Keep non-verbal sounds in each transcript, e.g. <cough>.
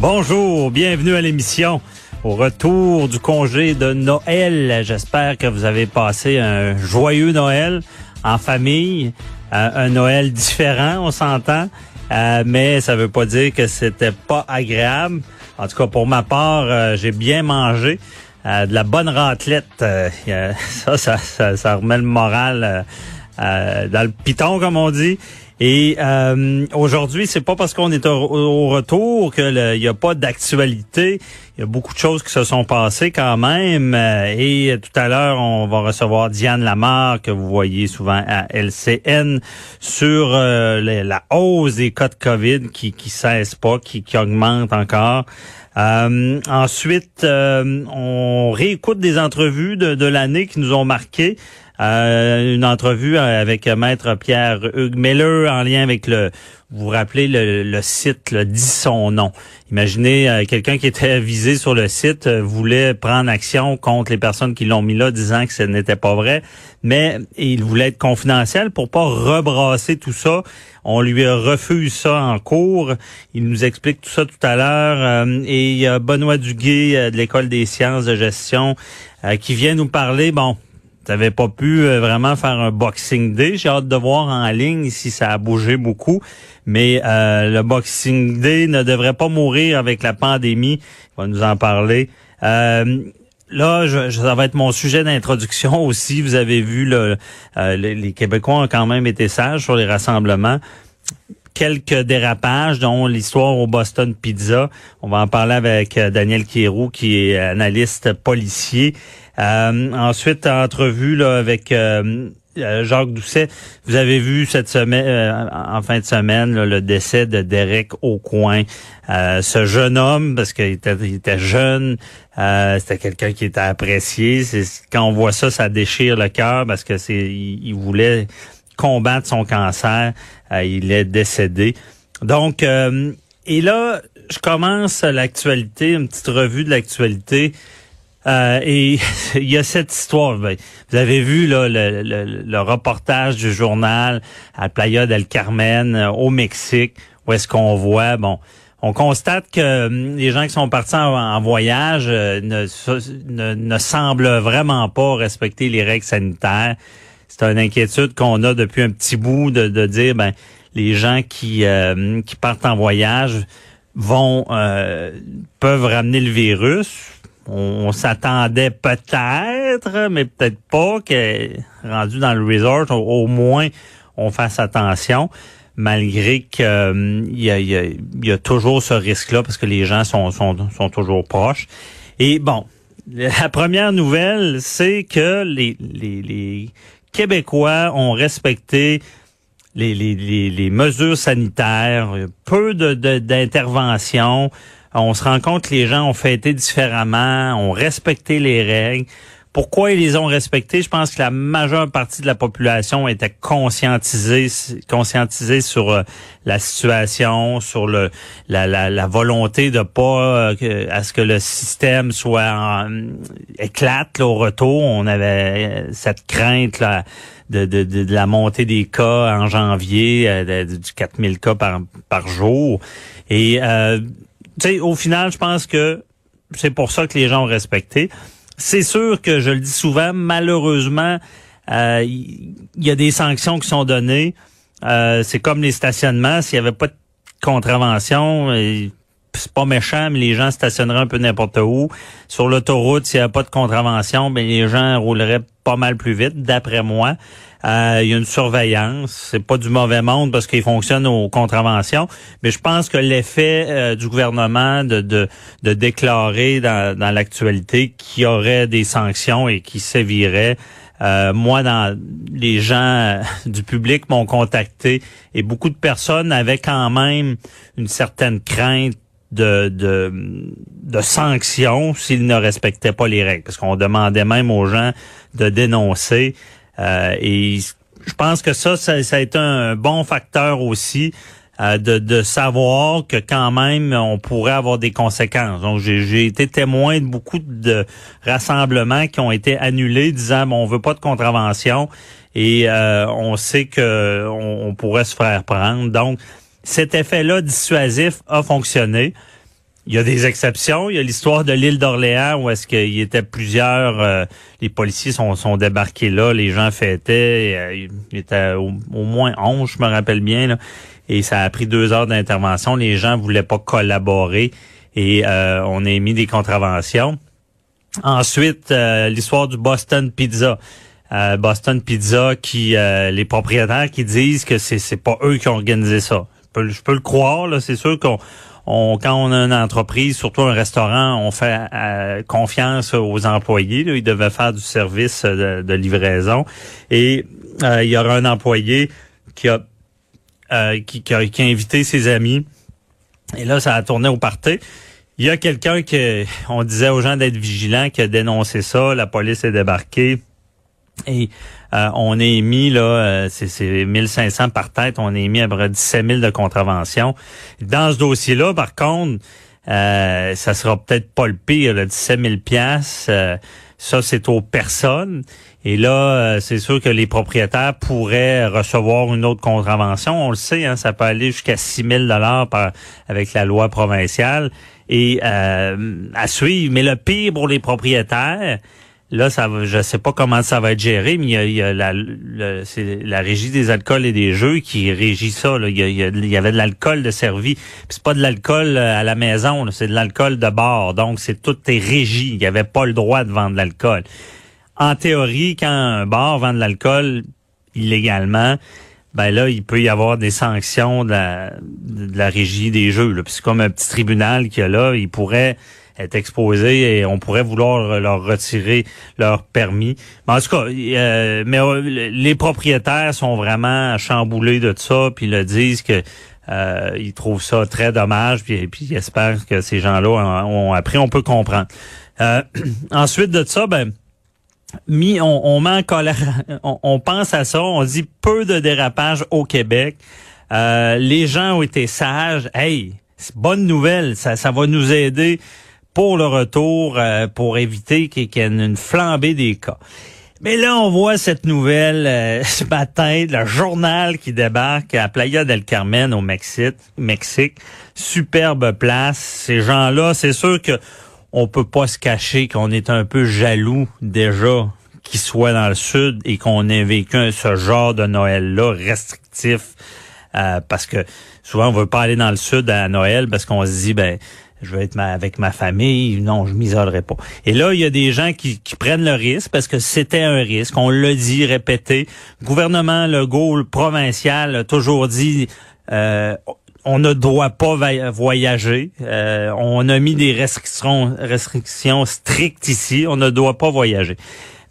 Bonjour, bienvenue à l'émission. Au retour du congé de Noël, j'espère que vous avez passé un joyeux Noël en famille, euh, un Noël différent, on s'entend, euh, mais ça veut pas dire que c'était pas agréable. En tout cas, pour ma part, euh, j'ai bien mangé. de la bonne raclette, <laughs> ça, ça, ça, ça, remet le moral dans le piton, comme on dit. Et euh, aujourd'hui, c'est pas parce qu'on est au, retour qu'il n'y a pas d'actualité. Il y a beaucoup de choses qui se sont passées quand même. Euh, et tout à l'heure, on va recevoir Diane Lamar, que vous voyez souvent à LCN, sur euh, la hausse des cas de COVID qui qui cesse pas, qui, qui augmente encore. Euh, ensuite, on réécoute des entrevues de, de l'année qui nous ont marqué. Euh, une entrevue avec Maître Pierre Hugues Meller en lien avec le, vous vous rappelez, le, site le dit son nom. Imaginez euh, quelqu'un qui était visé sur le site euh, voulait prendre action contre les personnes qui l'ont mis là, disant que ce n'était pas vrai, mais il voulait être confidentiel pour pas rebrasser tout ça. On lui refuse ça en cours. Il nous explique tout ça tout à l'heure. et y a Benoît Duguay de l'École des sciences de gestion qui vient nous parler, bon, n'avais pas pu euh, vraiment faire un Boxing Day. J'ai hâte de voir en ligne si ça a bougé beaucoup. Mais euh, le Boxing Day ne devrait pas mourir avec la pandémie. On va nous en parler. Euh, là, je, ça va être mon sujet d'introduction <laughs> aussi. Vous avez vu, le, les Québécois ont quand même été sages sur les rassemblements quelques dérapages, dont l'histoire au Boston Pizza. On va en parler avec Daniel Kierou, qui est analyste policier. Euh, ensuite, entrevue là, avec euh, euh, Jacques Doucet. Vous avez vu cette semaine, en fin de semaine, le décès de Derek Aucoin. ce jeune homme, parce qu'il était, il était jeune, c'était quelqu'un qui était apprécié. Quand on voit ça, ça déchire le cœur parce que c'est, il, voulait combattre son cancer. il est décédé. Donc, et là, je commence l'actualité, une petite revue de l'actualité. Euh, et <laughs> il y a cette histoire. Ben, vous avez vu là, le, le, reportage du journal à Playa del Carmen euh, au Mexique, où est-ce qu'on voit, bon, on constate que hum, les gens qui sont partis en, voyage euh, ne, ne, ne, semblent vraiment pas respecter les règles sanitaires. C'est une inquiétude qu'on a depuis un petit bout de, de dire, ben, les gens qui, qui partent en voyage vont peuvent ramener le virus on, s'attendait peut-être, mais peut-être pas que rendu dans le resort, au, moins on fasse attention, malgré qu'il euh, y, a, toujours ce risque-là parce que les gens sont, toujours proches. Et bon, la première nouvelle, c'est que les, Québécois ont respecté les, mesures sanitaires, peu d'interventions. On se rend compte que les gens ont fêté différemment, ont respecté les règles. Pourquoi ils les ont respectés? Je pense que la majeure partie de la population était conscientisée, conscientisée sur euh, la situation, sur le la, la, volonté de pas euh, à ce que le système soit éclate au retour. On avait euh, cette crainte là. De, de, de, la montée des cas en janvier, du 4000 cas par, par jour. Et sais, au final, je pense que c'est pour ça que les gens ont respecté. C'est sûr que je le dis souvent, malheureusement, il euh, y, a des sanctions qui sont données. Euh, c'est comme les stationnements. S'il n'y avait pas de contravention, et c'est pas méchant, mais les gens stationneraient un peu n'importe où. Sur l'autoroute, s'il n'y a pas de contravention, ben les gens rouleraient pas mal plus vite, d'après moi. Euh, il y a une surveillance. C'est pas du mauvais monde parce qu'il fonctionne aux contraventions, mais je pense que l'effet euh, du gouvernement de, de, de déclarer dans, dans l'actualité qu'il y aurait des sanctions et qui séviraient euh, moi, dans les gens euh, du public m'ont contacté et beaucoup de personnes avaient quand même une certaine crainte de, de, de sanctions s'ils ne respectaient pas les règles. Parce qu'on demandait même aux gens de dénoncer. Euh, et je pense que ça, ça, a été un bon facteur aussi euh, de, de savoir que quand même on pourrait avoir des conséquences. Donc j'ai été témoin de beaucoup de rassemblements qui ont été annulés disant bon, on veut pas de contravention et euh, on sait que on, pourrait se faire prendre. Donc cet effet-là dissuasif a fonctionné. Il y a des exceptions. Il y a l'histoire de l'île d'Orléans où est-ce qu'il y était plusieurs, euh, les policiers sont, sont débarqués là, les gens fêtaient, euh, il était au, moins 11, je me rappelle bien, là, et ça a pris deux heures d'intervention. Les gens voulaient pas collaborer et euh, on a émis des contraventions. Ensuite, l'histoire du Boston Pizza. Boston Pizza qui les propriétaires qui disent que c'est c'est pas eux qui ont organisé ça. Je peux, le croire là, c'est sûr qu'on on, quand on a une entreprise, surtout un restaurant, on fait euh, confiance aux employés. Ils devaient faire du service de, livraison. Et euh, il y aura un employé qui a, euh, qui, a, invité ses amis. Et là, ça a tourné au party. Il y a quelqu'un qui, on disait aux gens d'être vigilants, qui a dénoncé ça. La police est débarquée. Et euh, on est émis, là, euh, c'est 1500 par tête, on est émis à peu près 17 000 de contraventions. Dans ce dossier-là, par contre, euh, ça sera peut-être pas le pire, là, 17 000 piastres. ça, c'est aux personnes. Et là, c'est sûr que les propriétaires pourraient recevoir une autre contravention. On le sait, hein, ça peut aller jusqu'à 6 000 dollars avec la loi provinciale. Et à suivre. Mais le pire pour les propriétaires, Là, ça va, je sais pas comment ça va être géré, mais il y a, la, c'est la régie des alcools et des jeux qui régit ça. Il, y avait de l'alcool de servi. c'est pas de l'alcool euh, à la maison, c'est de l'alcool de bord. Donc, c'est tout est régi. Il y avait pas le droit de vendre de l'alcool. En théorie, quand un bar vend de l'alcool illégalement, ben là, il peut y avoir des sanctions de la, de la régie des jeux. Là. c'est comme un petit tribunal qui a là, il pourrait est exposé et on pourrait vouloir leur retirer leur permis. Mais en tout cas, euh, mais euh, les propriétaires sont vraiment chamboulés de ça, puis le disent que euh, ils trouvent ça très dommage, puis, puis ils espèrent que ces gens-là ont, appris. On peut comprendre. <clears throat> ensuite de ça, ben mis, on, on met colère, <laughs> on, pense à ça, on dit peu de dérapage au Québec. les gens ont été sages. Hey, bonne nouvelle, ça, ça va nous aider pour le retour, euh, pour éviter qu'il y ait une flambée des cas. Mais là, on voit cette nouvelle euh, <laughs> ce matin, le journal qui débarque à Playa del Carmen au Mexique. Superbe place. Ces gens-là, c'est sûr que on peut pas se cacher qu'on est un peu jaloux déjà qu'ils soient dans le sud et qu'on ait vécu ce genre de Noël-là restrictif. Euh, parce que souvent, on veut pas aller dans le sud à Noël parce qu'on se dit, ben je veux être avec ma famille, non, je m'isolerai pas. Et là, il y a des gens qui, prennent le risque parce que c'était un risque. On l'a dit, répété. Le gouvernement Legault provincial a toujours dit euh, on ne doit pas voyager. Euh, on a mis des restrictions, restrictions strictes ici. On ne doit pas voyager.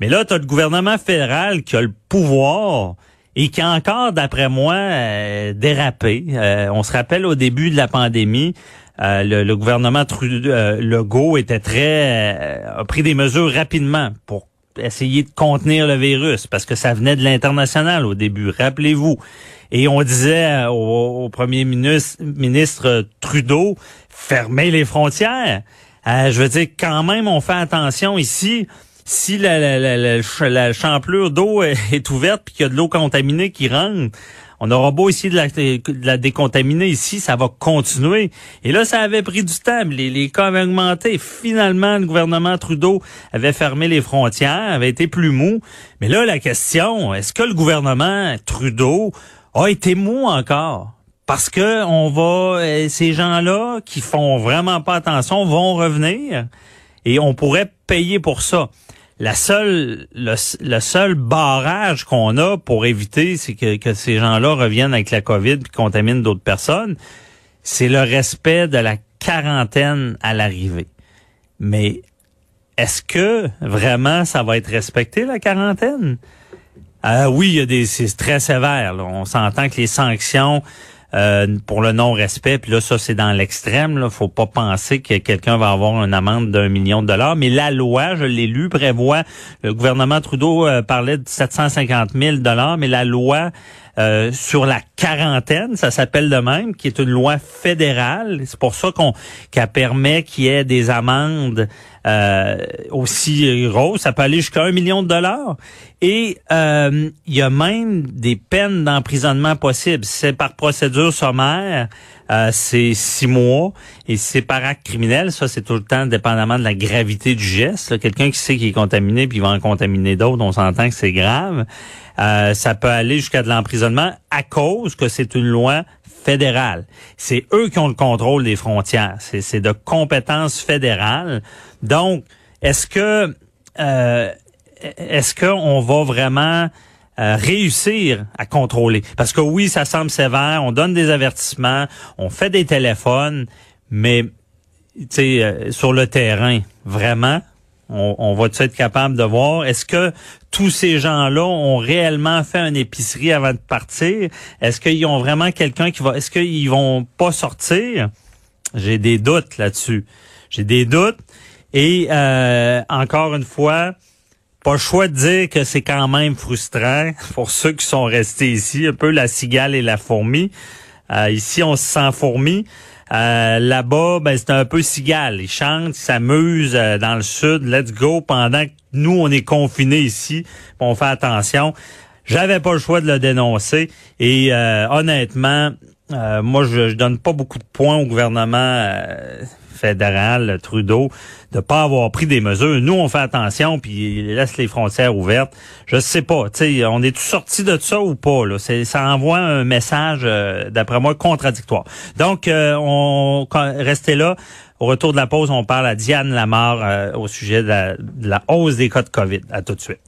Mais là, tu as le gouvernement fédéral qui a le pouvoir et qui a encore, d'après moi, euh, dérapé. on se rappelle au début de la pandémie, euh, le, gouvernement Trudeau, euh, Legault était très euh, a pris des mesures rapidement pour essayer de contenir le virus parce que ça venait de l'international au début, rappelez-vous. Et on disait au, premier ministre, Trudeau, fermez les frontières. je veux dire, quand même, on fait attention ici. Si la, la, champlure d'eau est ouverte puis qu'il y a de l'eau contaminée qui rentre, on aura beau essayer de la, décontaminer ici, ça va continuer. Et là, ça avait pris du temps. Les, les cas avaient augmenté. Finalement, le gouvernement Trudeau avait fermé les frontières, avait été plus mou. Mais là, la question, est-ce que le gouvernement Trudeau a été mou encore? parce que on va euh, ces gens-là qui font vraiment pas attention vont revenir et on pourrait payer pour ça. La seule le, le seul barrage qu'on a pour éviter c'est que, que ces gens-là reviennent avec la Covid puis contaminent d'autres personnes, c'est le respect de la quarantaine à l'arrivée. Mais est-ce que vraiment ça va être respecté la quarantaine? Euh, Oui, il y a des c'est très sévère. là. On s'entend que les sanctions euh, pour le non-respect, puis là ça c'est dans l'extrême. Là, faut pas penser que quelqu'un va avoir une amende d'un million de dollars. Mais la loi, je l'ai lu, prévoit le gouvernement Trudeau euh, parlait de 750 000 dollars, mais la loi euh, sur la quarantaine, ça s'appelle de même, qui est une loi fédérale. C'est pour ça qu'on qu'elle permet qu'il y ait des amendes euh, aussi grosses. Ça peut aller jusqu'à un million de dollars. Et euh, il y a même des peines d'emprisonnement possibles. C'est par procédure sommaire. Euh, c'est six mois et c'est par acte criminel. Ça, c'est tout le temps dépendamment de la gravité du geste. Quelqu'un qui sait qu'il est contaminé puis il va en contaminer d'autres, on s'entend que c'est grave. Euh, ça peut aller jusqu'à de l'emprisonnement à cause que c'est une loi fédérale. C'est eux qui ont le contrôle des frontières. C'est de compétences fédérales. Donc, est-ce que euh, est-ce qu'on va vraiment euh, réussir à contrôler. Parce que oui, ça semble sévère, on donne des avertissements, on fait des téléphones, mais euh, sur le terrain, vraiment, on, on va être capable de voir, est-ce que tous ces gens-là ont réellement fait une épicerie avant de partir? Est-ce qu'ils ont vraiment quelqu'un qui va... Est-ce qu'ils vont pas sortir? J'ai des doutes là-dessus. J'ai des doutes. Et euh, encore une fois, pas le choix de dire que c'est quand même frustrant pour ceux qui sont restés ici, un peu la cigale et la fourmi. Euh, ici, on se sent fourmi. Euh, Là-bas, ben, c'est un peu cigale. Ils chantent, ils s'amusent euh, dans le sud. Let's go. Pendant que nous, on est confinés ici, on fait attention. J'avais pas le choix de le dénoncer. Et euh, honnêtement, euh, moi, je, je donne pas beaucoup de points au gouvernement euh, fédéral, Trudeau, de pas avoir pris des mesures. Nous, on fait attention, puis il laisse les frontières ouvertes. Je sais pas, tu on est tous sortis de ça ou pas là? Ça envoie un message, euh, d'après moi, contradictoire. Donc, euh, on restez là. Au retour de la pause, on parle à Diane Lamar euh, au sujet de la, de la hausse des cas de COVID. À tout de suite.